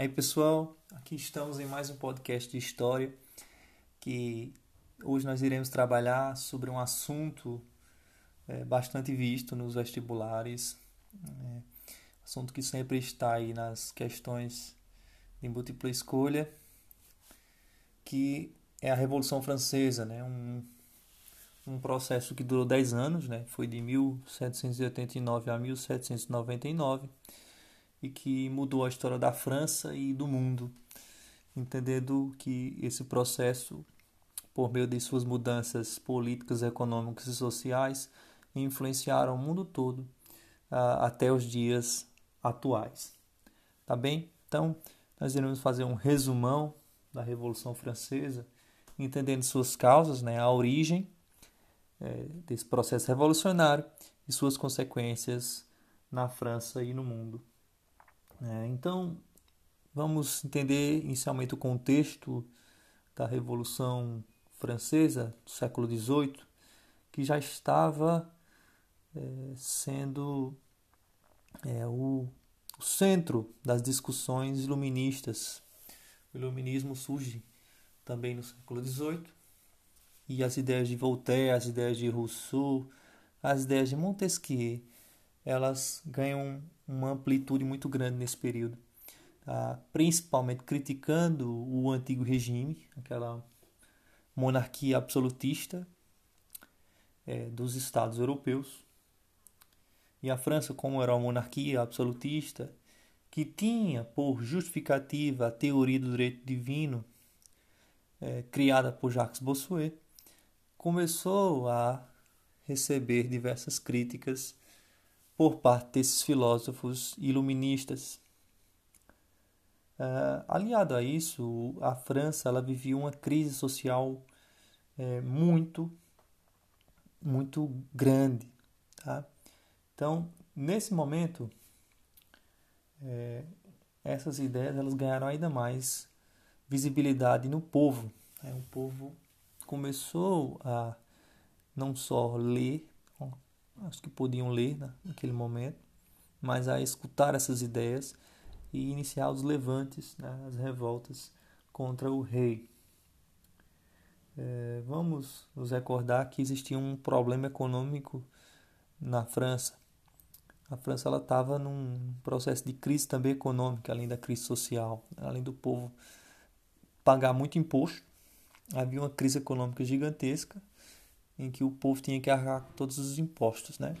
Aí pessoal, aqui estamos em mais um podcast de história que hoje nós iremos trabalhar sobre um assunto é, bastante visto nos vestibulares, é, assunto que sempre está aí nas questões de múltipla escolha, que é a Revolução Francesa, né? um, um processo que durou 10 anos, né? foi de 1789 a 1799 e que mudou a história da França e do mundo, entendendo que esse processo, por meio de suas mudanças políticas, econômicas e sociais, influenciaram o mundo todo uh, até os dias atuais. Tá bem? Então, nós iremos fazer um resumão da Revolução Francesa, entendendo suas causas, né, a origem é, desse processo revolucionário e suas consequências na França e no mundo. É, então, vamos entender inicialmente o contexto da Revolução Francesa do século XVIII, que já estava é, sendo é, o, o centro das discussões iluministas. O iluminismo surge também no século XVIII e as ideias de Voltaire, as ideias de Rousseau, as ideias de Montesquieu, elas ganham uma amplitude muito grande nesse período, tá? principalmente criticando o antigo regime, aquela monarquia absolutista é, dos Estados europeus. E a França, como era uma monarquia absolutista, que tinha por justificativa a teoria do direito divino, é, criada por Jacques Bossuet, começou a receber diversas críticas por parte desses filósofos iluministas. Uh, aliado a isso, a França ela vivia uma crise social é, muito, muito grande. Tá? Então, nesse momento, é, essas ideias elas ganharam ainda mais visibilidade no povo. Né? O povo começou a não só ler acho que podiam ler né, naquele momento, mas a escutar essas ideias e iniciar os levantes, né, as revoltas contra o rei. É, vamos nos recordar que existia um problema econômico na França. A França ela estava num processo de crise também econômica, além da crise social, além do povo pagar muito imposto. Havia uma crise econômica gigantesca em que o povo tinha que arcar todos os impostos, né?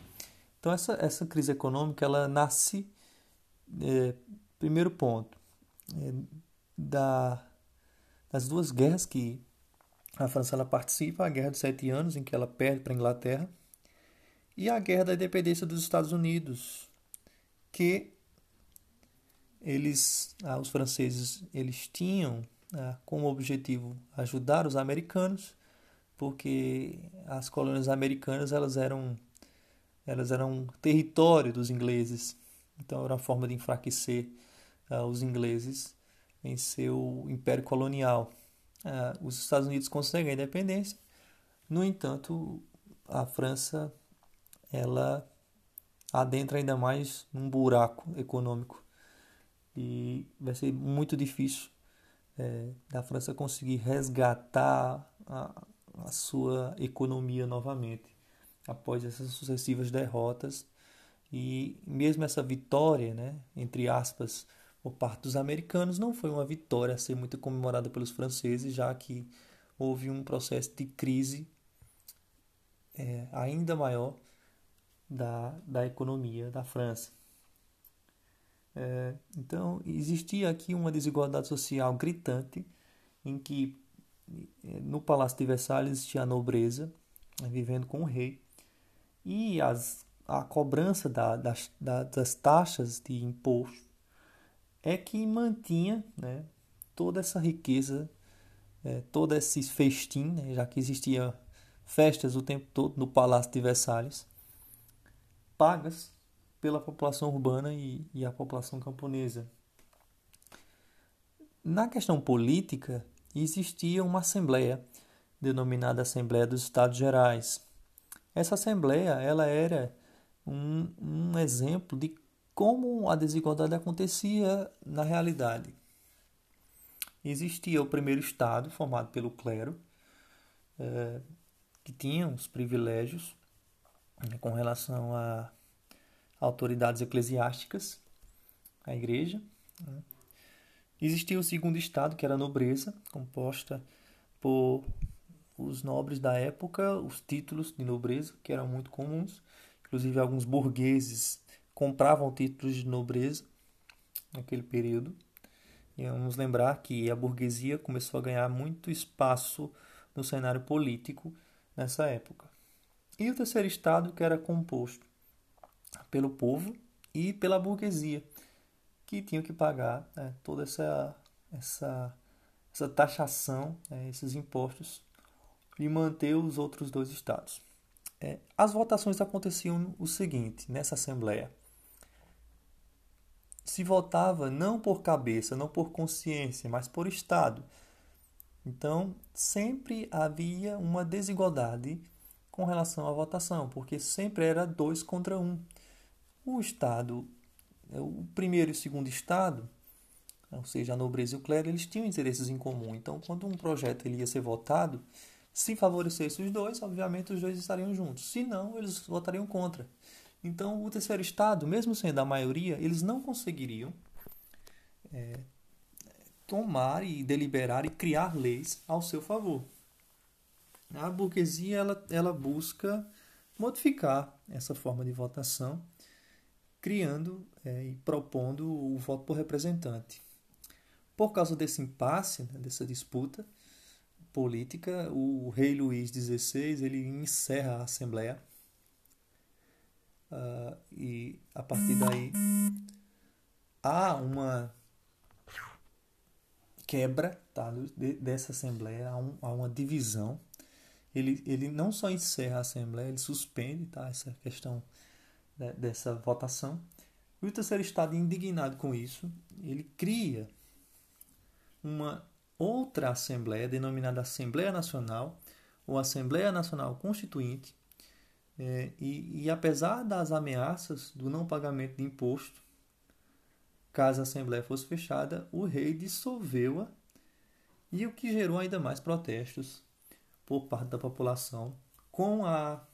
Então essa, essa crise econômica ela nasce, é, primeiro ponto, é, da, das duas guerras que a França ela participa, a Guerra dos Sete Anos, em que ela perde para a Inglaterra, e a Guerra da Independência dos Estados Unidos, que eles, ah, os franceses, eles tinham ah, como objetivo ajudar os americanos porque as colônias americanas elas eram elas eram território dos ingleses. Então era uma forma de enfraquecer uh, os ingleses em seu império colonial. Uh, os Estados Unidos conseguem a independência no entanto a França ela adentra ainda mais num buraco econômico. E vai ser muito difícil é, da França conseguir resgatar a, a sua economia novamente após essas sucessivas derrotas e mesmo essa vitória, né, entre aspas, por parte dos americanos não foi uma vitória a ser muito comemorada pelos franceses, já que houve um processo de crise é, ainda maior da, da economia da França. É, então, existia aqui uma desigualdade social gritante em que no Palácio de Versalhes existia a nobreza né, vivendo com o rei e as, a cobrança da, das, da, das taxas de imposto é que mantinha né, toda essa riqueza, é, todo esse festim, né, já que existia festas o tempo todo no Palácio de Versalhes, pagas pela população urbana e, e a população camponesa. Na questão política, existia uma assembleia denominada Assembleia dos Estados Gerais. Essa assembleia ela era um, um exemplo de como a desigualdade acontecia na realidade. existia o primeiro Estado, formado pelo clero, é, que tinha os privilégios né, com relação a autoridades eclesiásticas, a igreja. Né. Existia o segundo Estado, que era a nobreza, composta por os nobres da época, os títulos de nobreza, que eram muito comuns. Inclusive, alguns burgueses compravam títulos de nobreza naquele período. E vamos lembrar que a burguesia começou a ganhar muito espaço no cenário político nessa época. E o terceiro estado, que era composto pelo povo e pela burguesia, que tinham que pagar né, toda essa, essa, essa taxação, né, esses impostos, e manter os outros dois estados. É, as votações aconteciam o seguinte nessa Assembleia se votava não por cabeça, não por consciência, mas por Estado. Então, sempre havia uma desigualdade com relação à votação, porque sempre era dois contra um. O Estado, o primeiro e o segundo Estado, ou seja, a nobreza e o clero, eles tinham interesses em comum. Então, quando um projeto ele ia ser votado, se favorecesse os dois, obviamente os dois estariam juntos. Se não, eles votariam contra. Então, o terceiro estado, mesmo sendo a maioria, eles não conseguiriam é, tomar e deliberar e criar leis ao seu favor. A burguesia ela, ela busca modificar essa forma de votação, criando é, e propondo o voto por representante. Por causa desse impasse, né, dessa disputa política, o rei Luís XVI ele encerra a Assembleia Uh, e a partir daí há uma quebra tá, dessa Assembleia, há, um, há uma divisão. Ele, ele não só encerra a Assembleia, ele suspende tá, essa questão né, dessa votação. E o terceiro Estado, indignado com isso, ele cria uma outra Assembleia, denominada Assembleia Nacional, ou Assembleia Nacional Constituinte, é, e, e apesar das ameaças do não pagamento de imposto, caso a Assembleia fosse fechada, o rei dissolveu-a e o que gerou ainda mais protestos por parte da população com a,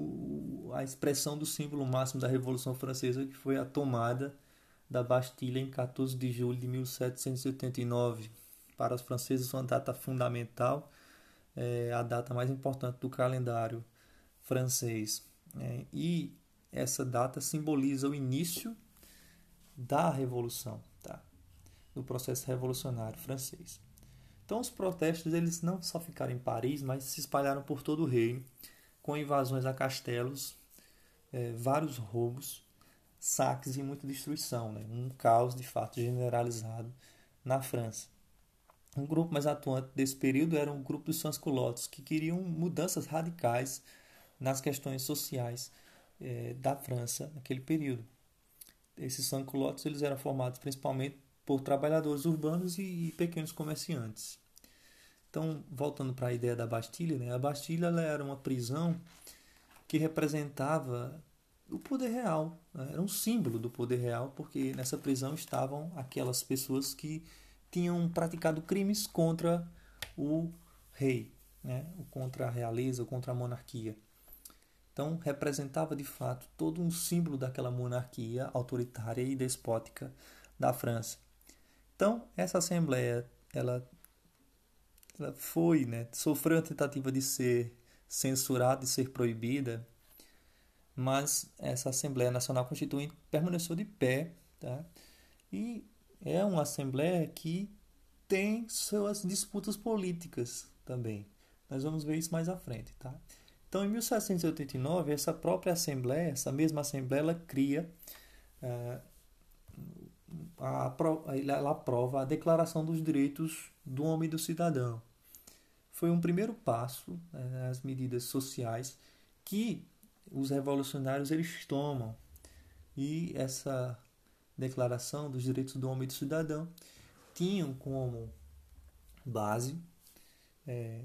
o, a expressão do símbolo máximo da Revolução Francesa, que foi a tomada da Bastilha em 14 de julho de 1789. Para os franceses, uma data fundamental, é a data mais importante do calendário francês. Né? E essa data simboliza o início da Revolução, tá? do processo revolucionário francês. Então, os protestos eles não só ficaram em Paris, mas se espalharam por todo o reino, com invasões a castelos, é, vários roubos, saques e muita destruição. Né? Um caos, de fato, generalizado na França. Um grupo mais atuante desse período era um grupo dos sans-culottes, que queriam mudanças radicais nas questões sociais é, da França naquele período. Esses sans-culottes eles eram formados principalmente por trabalhadores urbanos e, e pequenos comerciantes. Então, voltando para a ideia da Bastilha, né? a Bastilha era uma prisão que representava o poder real, né? era um símbolo do poder real, porque nessa prisão estavam aquelas pessoas que tinham praticado crimes contra o rei, né? contra a realeza, contra a monarquia. Então, representava de fato todo um símbolo daquela monarquia autoritária e despótica da França. Então, essa assembleia, ela, ela foi, né, sofreu a tentativa de ser censurada, de ser proibida, mas essa Assembleia Nacional Constituinte permaneceu de pé, tá? E é uma assembleia que tem suas disputas políticas também. Nós vamos ver isso mais à frente, tá? Então, em 1789, essa própria Assembleia, essa mesma Assembleia, ela cria, é, a, ela aprova a Declaração dos Direitos do Homem e do Cidadão. Foi um primeiro passo né, as medidas sociais que os revolucionários eles tomam. E essa Declaração dos Direitos do Homem e do Cidadão tinham como base é,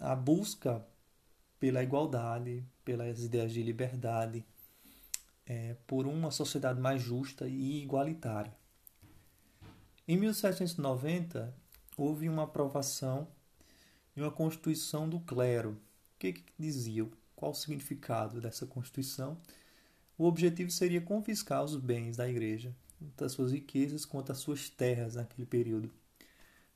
a busca pela igualdade, pelas ideias de liberdade, é, por uma sociedade mais justa e igualitária. Em 1790, houve uma aprovação de uma Constituição do Clero. O que, que dizia? Qual o significado dessa Constituição? O objetivo seria confiscar os bens da Igreja, tanto as suas riquezas quanto as suas terras naquele período.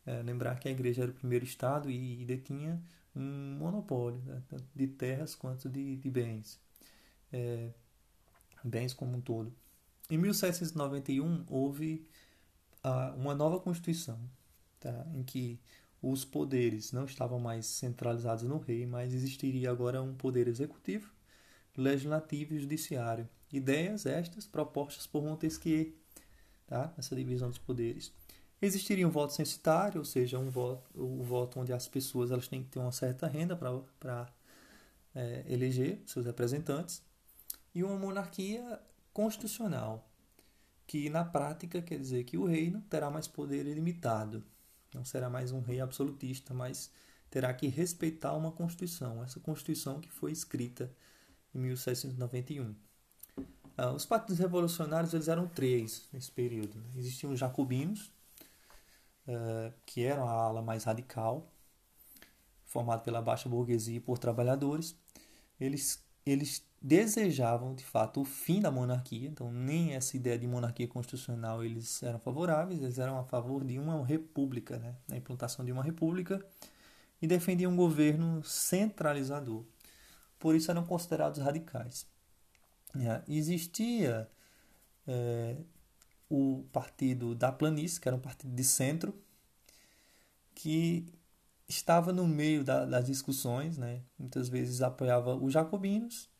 É, lembrar que a Igreja era o primeiro Estado e, detinha um monopólio, né, tanto de terras quanto de, de bens, é, bens como um todo. Em 1791 houve ah, uma nova Constituição, tá, em que os poderes não estavam mais centralizados no rei, mas existiria agora um poder executivo, legislativo e judiciário. Ideias estas propostas por Montesquieu, tá? essa divisão dos poderes. Existiria um voto censitário, ou seja, um voto, o voto onde as pessoas elas têm que ter uma certa renda para é, eleger seus representantes, e uma monarquia constitucional, que na prática quer dizer que o rei não terá mais poder ilimitado, não será mais um rei absolutista, mas terá que respeitar uma Constituição, essa Constituição que foi escrita em 1791. Ah, os partidos revolucionários eles eram três nesse período. Né? Existiam os jacobinos, ah, que eram a ala mais radical, formada pela baixa burguesia e por trabalhadores. Eles, eles desejavam, de fato, o fim da monarquia, então nem essa ideia de monarquia constitucional eles eram favoráveis, eles eram a favor de uma república, né? a implantação de uma república, e defendiam um governo centralizador. Por isso eram considerados radicais. É, existia é, o partido da planície, que era um partido de centro, que estava no meio da, das discussões, né? muitas vezes apoiava os jacobinos,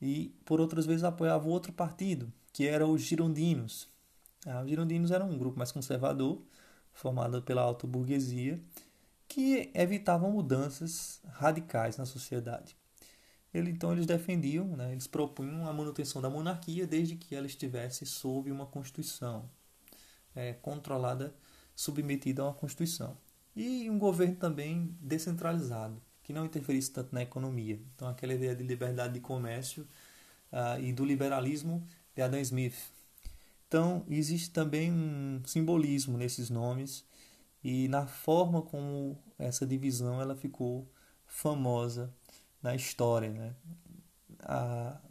e por outras vezes apoiava outro partido, que era os girondinos. Ah, os girondinos eram um grupo mais conservador, formado pela alta burguesia, que evitavam mudanças radicais na sociedade. Ele, então eles defendiam, né, eles propunham a manutenção da monarquia desde que ela estivesse sob uma constituição é, controlada, submetida a uma constituição. E um governo também descentralizado, que não interferisse tanto na economia. Então, aquela ideia de liberdade de comércio uh, e do liberalismo de Adam Smith. Então, existe também um simbolismo nesses nomes e na forma como essa divisão ela ficou famosa na história. Né?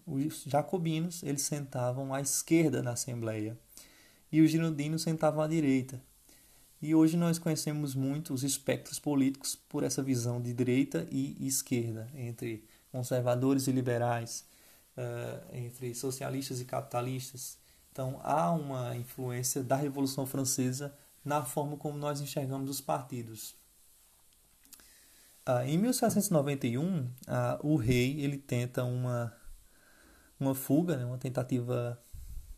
Os jacobinos eles sentavam à esquerda na Assembleia e os girondinos sentavam à direita. E hoje nós conhecemos muito os espectros políticos por essa visão de direita e esquerda, entre conservadores e liberais, uh, entre socialistas e capitalistas. Então há uma influência da Revolução Francesa na forma como nós enxergamos os partidos. Uh, em 1791, uh, o rei ele tenta uma, uma fuga, né, uma tentativa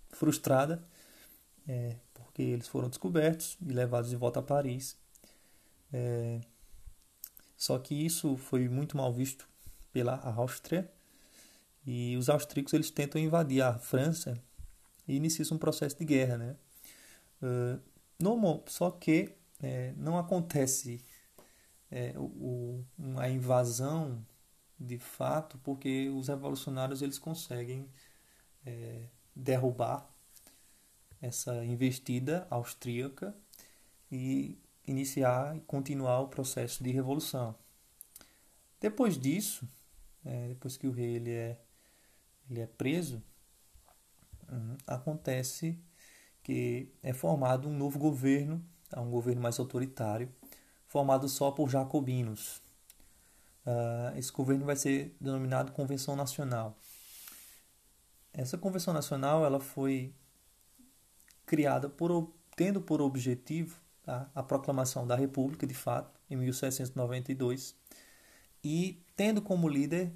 frustrada, é, eles foram descobertos e levados de volta a Paris. É, só que isso foi muito mal visto pela Áustria e os austríacos eles tentam invadir a França e iniciam um processo de guerra, né? Uh, normal, só que é, não acontece é, o, a invasão de fato porque os revolucionários eles conseguem é, derrubar essa investida austríaca e iniciar e continuar o processo de revolução. Depois disso, é, depois que o rei ele é, ele é preso, hum, acontece que é formado um novo governo, tá? um governo mais autoritário, formado só por jacobinos. Uh, esse governo vai ser denominado Convenção Nacional. Essa Convenção Nacional ela foi criada por, tendo por objetivo tá, a proclamação da República, de fato, em 1792, e tendo como líder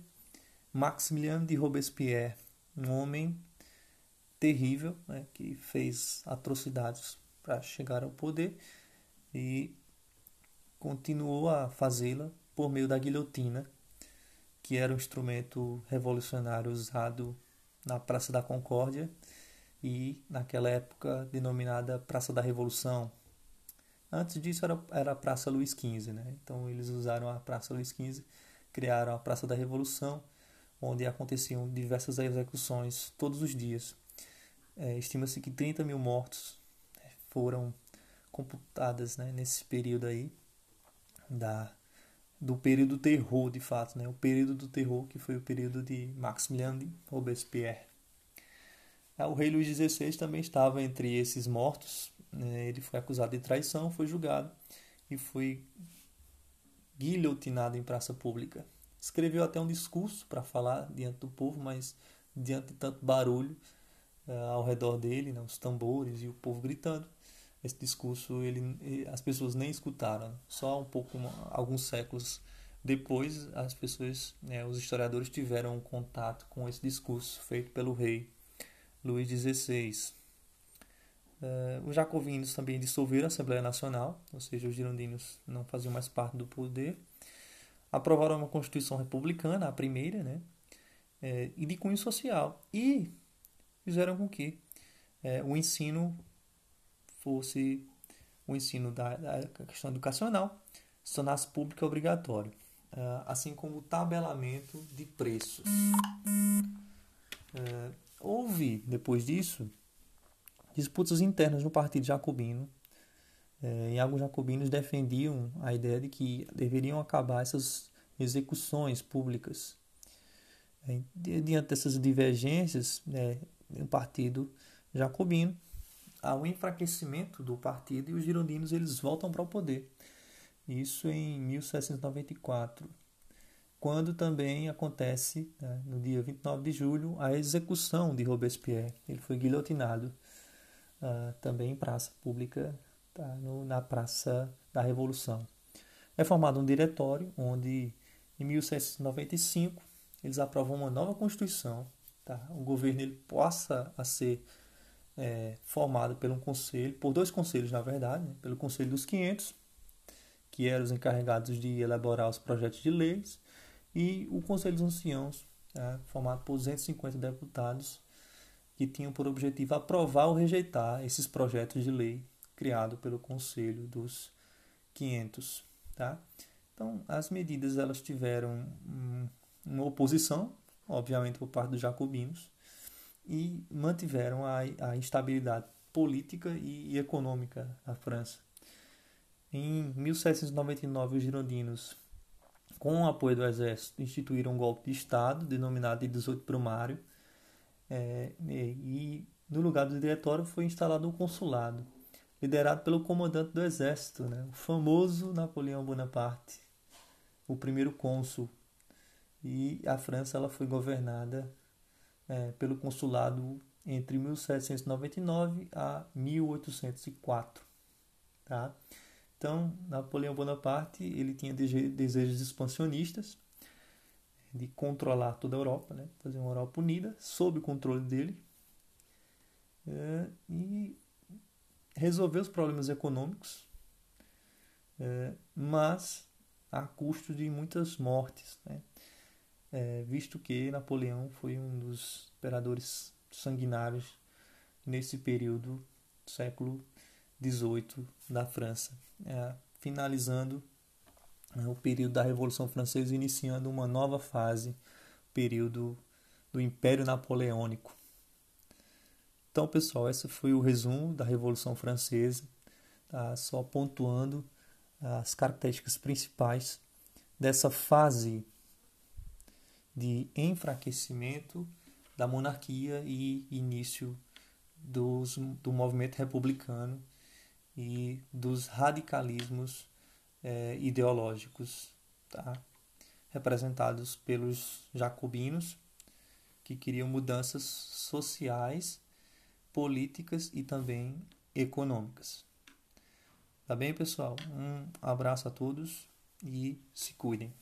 Maximilien de Robespierre, um homem terrível né, que fez atrocidades para chegar ao poder e continuou a fazê-la por meio da guilhotina, que era um instrumento revolucionário usado na Praça da Concórdia e naquela época denominada Praça da Revolução. Antes disso era, era a Praça Luiz XV, né? então eles usaram a Praça Luiz XV, criaram a Praça da Revolução, onde aconteciam diversas execuções todos os dias. É, Estima-se que 30 mil mortos né, foram computadas né, nesse período aí da do período do terror, de fato, né? O período do terror que foi o período de Maximilien de Robespierre. Ah, o rei Luís XVI também estava entre esses mortos. Né? Ele foi acusado de traição, foi julgado e foi guilhotinado em praça pública. Escreveu até um discurso para falar diante do povo, mas diante de tanto barulho uh, ao redor dele, né? os tambores e o povo gritando, esse discurso ele, as pessoas nem escutaram. Só um pouco, alguns séculos depois, as pessoas, né, os historiadores tiveram contato com esse discurso feito pelo rei Luís XVI. Uh, os jacobinos também dissolveram a Assembleia Nacional, ou seja, os girondinos não faziam mais parte do poder. Aprovaram uma Constituição Republicana, a primeira, né? É, e de cunho social. E fizeram com que é, o ensino fosse o ensino da, da questão educacional se tornasse público e obrigatório, uh, assim como o tabelamento de preços. Uh, houve, depois disso, disputas internas no Partido Jacobino. Uh, e alguns jacobinos defendiam a ideia de que deveriam acabar essas execuções públicas. Diante dessas divergências né, no Partido Jacobino, ao enfraquecimento do partido e os girondinos eles voltam para o poder. Isso em 1794, quando também acontece, né, no dia 29 de julho, a execução de Robespierre. Ele foi guilhotinado uh, também em praça pública, tá, no, na Praça da Revolução. É formado um diretório onde, em 1795, eles aprovam uma nova Constituição. Tá? O governo ele passa a ser é, formado por um conselho, por dois conselhos na verdade, né? pelo Conselho dos 500, que eram os encarregados de elaborar os projetos de leis, e o Conselho dos Anciãos, né? formado por 250 deputados, que tinham por objetivo aprovar ou rejeitar esses projetos de lei criados pelo Conselho dos 500. Tá? Então, as medidas elas tiveram uma oposição, obviamente por parte dos jacobinos, e mantiveram a, a instabilidade política e, e econômica na França. Em 1799, os girondinos, com o apoio do exército, instituíram um golpe de Estado, denominado de 18 Brumário, é, e no lugar do diretório foi instalado um consulado, liderado pelo comandante do exército, né, o famoso Napoleão Bonaparte, o primeiro cônsul. E a França ela foi governada é, pelo consulado entre 1799 a 1804. Tá? Então, Napoleão Bonaparte ele tinha desejos expansionistas de controlar toda a Europa, né? fazer uma Europa unida sob o controle dele é, e resolver os problemas econômicos, é, mas a custo de muitas mortes. Né? é, visto que Napoleão foi um dos imperadores sanguinários nesse período do século XVIII da França, é, finalizando é, o período da Revolução Francesa, iniciando uma nova fase, período do Império Napoleônico. Então, pessoal, esse foi o resumo da Revolução Francesa, tá? só pontuando as características principais dessa fase de enfraquecimento da monarquia e início dos, do movimento republicano e dos radicalismos é, ideológicos, tá? representados pelos jacobinos, que queriam mudanças sociais, políticas e também econômicas. Tá bem, pessoal? Um abraço a todos e se cuidem.